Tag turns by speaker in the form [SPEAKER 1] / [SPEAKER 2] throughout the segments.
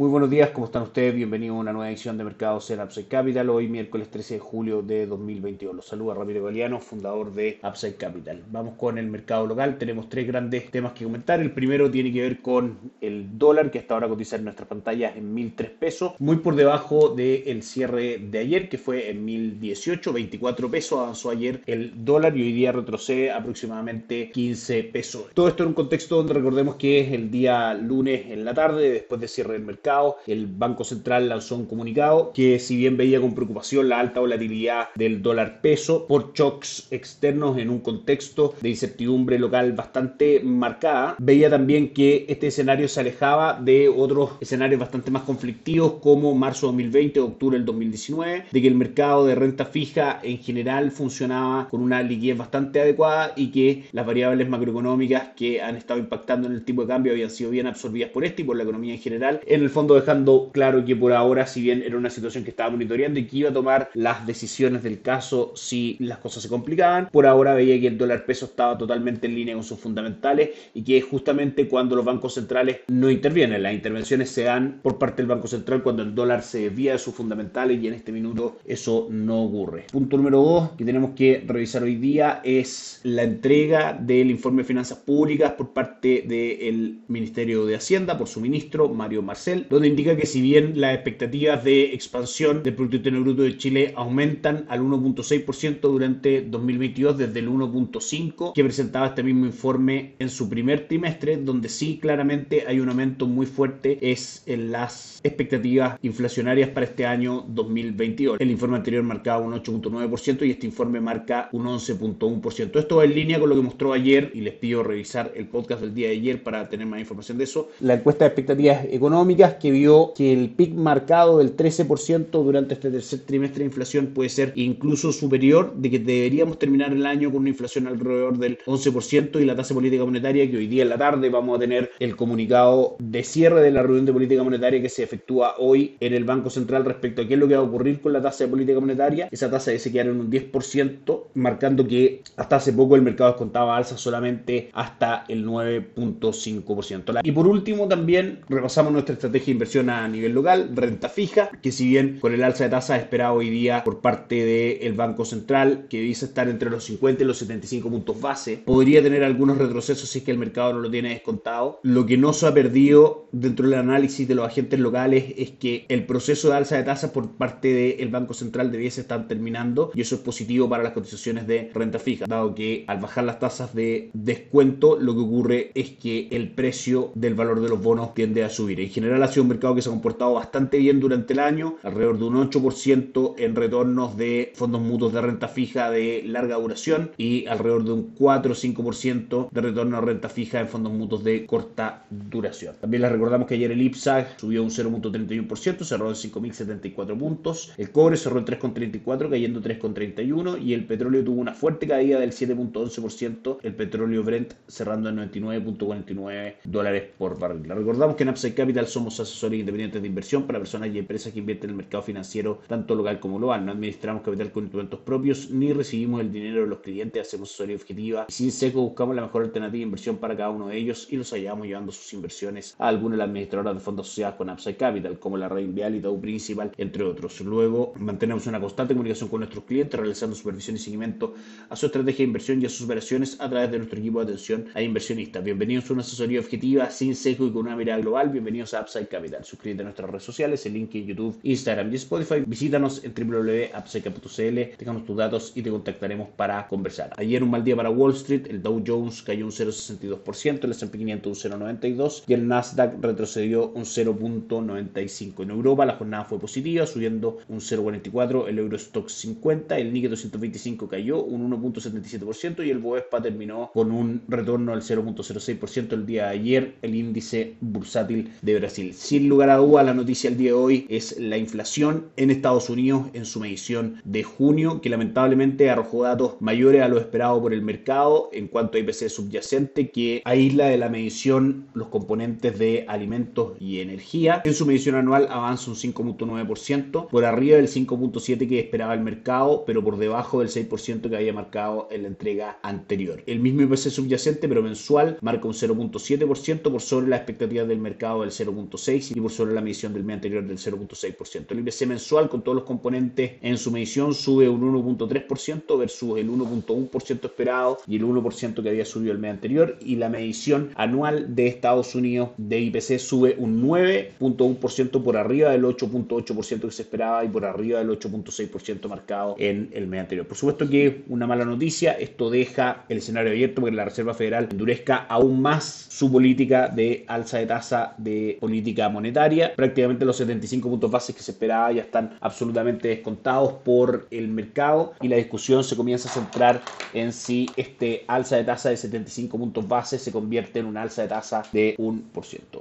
[SPEAKER 1] Muy buenos días, ¿cómo están ustedes? Bienvenidos a una nueva edición de Mercados en Upside Capital, hoy miércoles 13 de julio de 2022. Los saluda Ramiro Galeano, fundador de Upside Capital. Vamos con el mercado local, tenemos tres grandes temas que comentar. El primero tiene que ver con el dólar, que hasta ahora cotiza en nuestras pantallas en 1.003 pesos, muy por debajo del cierre de ayer, que fue en 1.018, 24 pesos, avanzó ayer el dólar y hoy día retrocede aproximadamente 15 pesos. Todo esto en un contexto donde recordemos que es el día lunes en la tarde, después de cierre del mercado el Banco Central lanzó un comunicado que si bien veía con preocupación la alta volatilidad del dólar peso por shocks externos en un contexto de incertidumbre local bastante marcada, veía también que este escenario se alejaba de otros escenarios bastante más conflictivos como marzo 2020 o octubre del 2019, de que el mercado de renta fija en general funcionaba con una liquidez bastante adecuada y que las variables macroeconómicas que han estado impactando en el tipo de cambio habían sido bien absorbidas por este y por la economía en general. En el fondo dejando claro que por ahora, si bien era una situación que estaba monitoreando y que iba a tomar las decisiones del caso si las cosas se complicaban, por ahora veía que el dólar peso estaba totalmente en línea con sus fundamentales y que es justamente cuando los bancos centrales no intervienen. Las intervenciones se dan por parte del Banco Central cuando el dólar se desvía de sus fundamentales y en este minuto eso no ocurre. Punto número dos que tenemos que revisar hoy día es la entrega del informe de finanzas públicas por parte del Ministerio de Hacienda por su ministro Mario Marcel donde indica que si bien las expectativas de expansión del Producto Interno Bruto de Chile aumentan al 1.6% durante 2022 desde el 1.5% que presentaba este mismo informe en su primer trimestre, donde sí claramente hay un aumento muy fuerte es en las expectativas inflacionarias para este año 2022. El informe anterior marcaba un 8.9% y este informe marca un 11.1%. Esto va en línea con lo que mostró ayer y les pido revisar el podcast del día de ayer para tener más información de eso. La encuesta de expectativas económicas que vio que el pic marcado del 13% durante este tercer trimestre de inflación puede ser incluso superior, de que deberíamos terminar el año con una inflación alrededor del 11% y la tasa política monetaria que hoy día en la tarde vamos a tener el comunicado de cierre de la reunión de política monetaria que se efectúa hoy en el Banco Central respecto a qué es lo que va a ocurrir con la tasa de política monetaria. Esa tasa debe quedar en un 10%, marcando que hasta hace poco el mercado descontaba alza solamente hasta el 9.5%. Y por último también repasamos nuestra estrategia inversión a nivel local, renta fija, que si bien con el alza de tasas esperado hoy día por parte del Banco Central, que dice estar entre los 50 y los 75 puntos base, podría tener algunos retrocesos si es que el mercado no lo tiene descontado. Lo que no se ha perdido dentro del análisis de los agentes locales es que el proceso de alza de tasas por parte del Banco Central debiese estar terminando y eso es positivo para las cotizaciones de renta fija, dado que al bajar las tasas de descuento lo que ocurre es que el precio del valor de los bonos tiende a subir. En general sido un mercado que se ha comportado bastante bien durante el año, alrededor de un 8% en retornos de fondos mutuos de renta fija de larga duración y alrededor de un 4 o 5% de retorno a renta fija en fondos mutuos de corta duración. También les recordamos que ayer el IPSA subió un 0.31%, cerró en 5.074 puntos, el cobre cerró en 3.34, cayendo 3.31 y el petróleo tuvo una fuerte caída del 7.11%, el petróleo Brent cerrando en 99.49 dólares por barril. Les recordamos que en Upside Capital somos asesores independientes de inversión para personas y empresas que invierten en el mercado financiero, tanto local como global. No administramos capital con instrumentos propios ni recibimos el dinero de los clientes, hacemos asesoría objetiva sin seco buscamos la mejor alternativa de inversión para cada uno de ellos y los hallamos llevando sus inversiones a alguna de las administradoras de fondos asociados con Upside Capital, como la Red Vial y Tau Principal, entre otros. Luego, mantenemos una constante comunicación con nuestros clientes, realizando supervisión y seguimiento a su estrategia de inversión y a sus operaciones a través de nuestro equipo de atención a inversionistas. Bienvenidos a una asesoría objetiva, sin seco y con una mirada global. Bienvenidos a Upside Capital. Suscríbete a nuestras redes sociales, el link en YouTube, Instagram y Spotify. Visítanos en www.upside.cl, dejamos tus datos y te contactaremos para conversar. Ayer un mal día para Wall Street, el Dow Jones cayó un 0.62%, el S&P 500 un 0.92% y el Nasdaq retrocedió un 0.95%. En Europa la jornada fue positiva, subiendo un 0.44%, el Eurostock 50, el Nikkei 225 cayó un 1.77% y el Bovespa terminó con un retorno del 0.06% el día de ayer, el índice bursátil de Brasil. Sin lugar a dudas, la noticia del día de hoy es la inflación en Estados Unidos en su medición de junio, que lamentablemente arrojó datos mayores a lo esperado por el mercado en cuanto a IPC subyacente, que aísla de la medición los componentes de alimentos y energía. En su medición anual avanza un 5.9%, por arriba del 5.7% que esperaba el mercado, pero por debajo del 6% que había marcado en la entrega anterior. El mismo IPC subyacente, pero mensual, marca un 0.7% por sobre las expectativas del mercado del 0.6% y por sobre la medición del mes anterior del 0.6%. El IPC mensual con todos los componentes en su medición sube un 1.3% versus el 1.1% esperado y el 1% que había subido el mes anterior y la medición anual de Estados Unidos de IPC sube un 9.1% por arriba del 8.8% que se esperaba y por arriba del 8.6% marcado en el mes anterior. Por supuesto que una mala noticia, esto deja el escenario abierto porque la Reserva Federal endurezca aún más su política de alza de tasa de política monetaria. Prácticamente los 75 puntos bases que se esperaba ya están absolutamente descontados por el mercado y la discusión se comienza a centrar en si este alza de tasa de 75 puntos bases se convierte en una alza de tasa de 1%.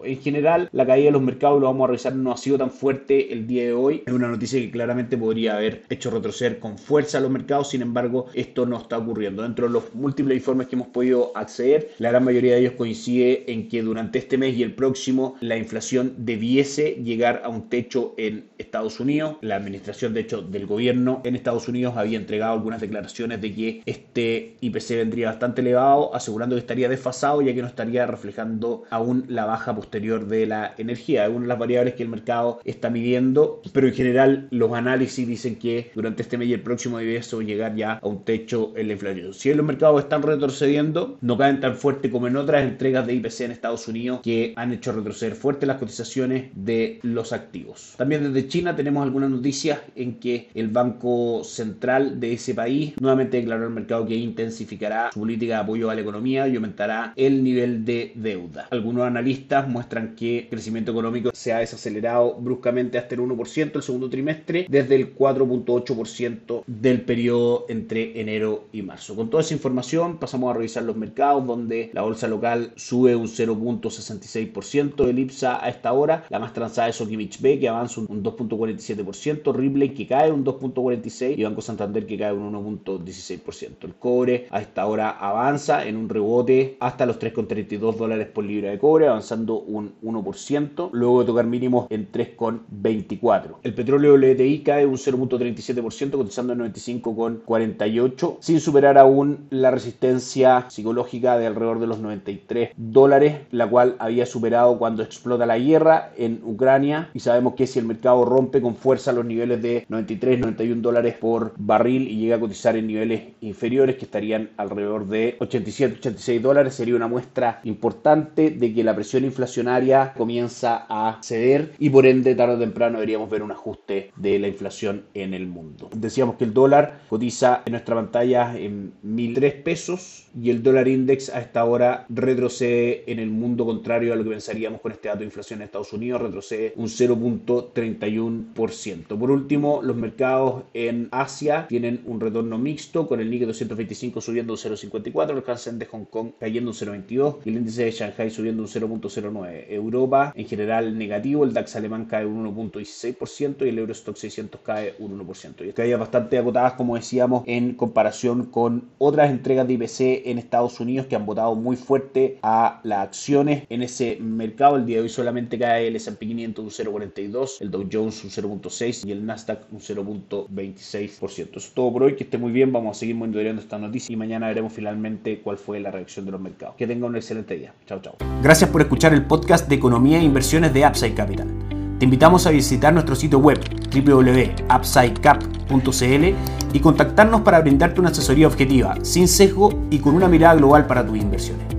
[SPEAKER 1] En general, la caída de los mercados, lo vamos a revisar, no ha sido tan fuerte el día de hoy. Es una noticia que claramente podría haber hecho retroceder con fuerza a los mercados, sin embargo, esto no está ocurriendo. Dentro de los múltiples informes que hemos podido acceder, la gran mayoría de ellos coincide en que durante este mes y el próximo la inflación debiese llegar a un techo en Estados Unidos. La administración, de hecho, del gobierno en Estados Unidos había entregado algunas declaraciones de que este IPC vendría bastante elevado, asegurando que estaría desfasado ya que no estaría reflejando aún la baja posterior de la energía. Es una de las variables que el mercado está midiendo, pero en general los análisis dicen que durante este mes y el próximo debiese llegar ya a un techo en la inflación. Si los mercados están retrocediendo, no caen tan fuerte como en otras entregas de IPC en Estados Unidos que han hecho retroceder fuerte las cotizaciones de los activos. También desde China tenemos algunas noticias en que el Banco Central de ese país nuevamente declaró al mercado que intensificará su política de apoyo a la economía y aumentará el nivel de deuda. Algunos analistas muestran que el crecimiento económico se ha desacelerado bruscamente hasta el 1% el segundo trimestre desde el 4.8% del periodo entre enero y marzo. Con toda esa información pasamos a revisar los mercados donde la bolsa local sube un 0.66%, el IPSA a esta hora, la más transada es Sokimich B que avanza un 2.47%, Ripley que cae un 2.46% y Banco Santander que cae un 1.16%. El cobre a esta hora avanza en un rebote hasta los 3.32 dólares por libra de cobre, avanzando un 1%, luego de tocar mínimos en 3.24. El petróleo LTI cae un 0.37%, cotizando en 95.48, sin superar aún la resistencia psicológica de alrededor de los 93 dólares, la cual había superado cuando explota la guerra en Ucrania y sabemos que si el mercado rompe con fuerza los niveles de 93, 91 dólares por barril y llega a cotizar en niveles inferiores que estarían alrededor de 87, 86 dólares, sería una muestra importante de que la presión inflacionaria comienza a ceder y por ende tarde o temprano deberíamos ver un ajuste de la inflación en el mundo. Decíamos que el dólar cotiza en nuestra pantalla en 1003 pesos y el dólar index a esta hora retrocede en el mundo contrario a lo que pensaríamos con este dato de inflación en Estados Unidos, retrocede un 0.31%. Por último, los mercados en Asia tienen un retorno mixto con el Nikkei 225 subiendo un 0.54, el Hansen de Hong Kong cayendo un 0.22 y el índice de Shanghai subiendo un 0.09. Europa en general negativo, el DAX alemán cae un 1.16% y el Eurostock 600 cae un 1%. Y caídas bastante agotadas, como decíamos, en comparación con otras entregas de IPC en Estados Unidos que han votado muy fuerte a las acciones en ese mercado. El día de hoy solamente cae el S&P 500 un 0.42, el Dow Jones un 0.6 y el Nasdaq un 0.26%. Eso es todo por hoy, que esté muy bien, vamos a seguir monitoreando esta noticia y mañana veremos finalmente cuál fue la reacción de los mercados. Que tengan un excelente día. Chao, chao.
[SPEAKER 2] Gracias por escuchar el podcast de Economía e Inversiones de Upside Capital. Te invitamos a visitar nuestro sitio web www.upsidecap.cl y contactarnos para brindarte una asesoría objetiva, sin sesgo y con una mirada global para tus inversiones.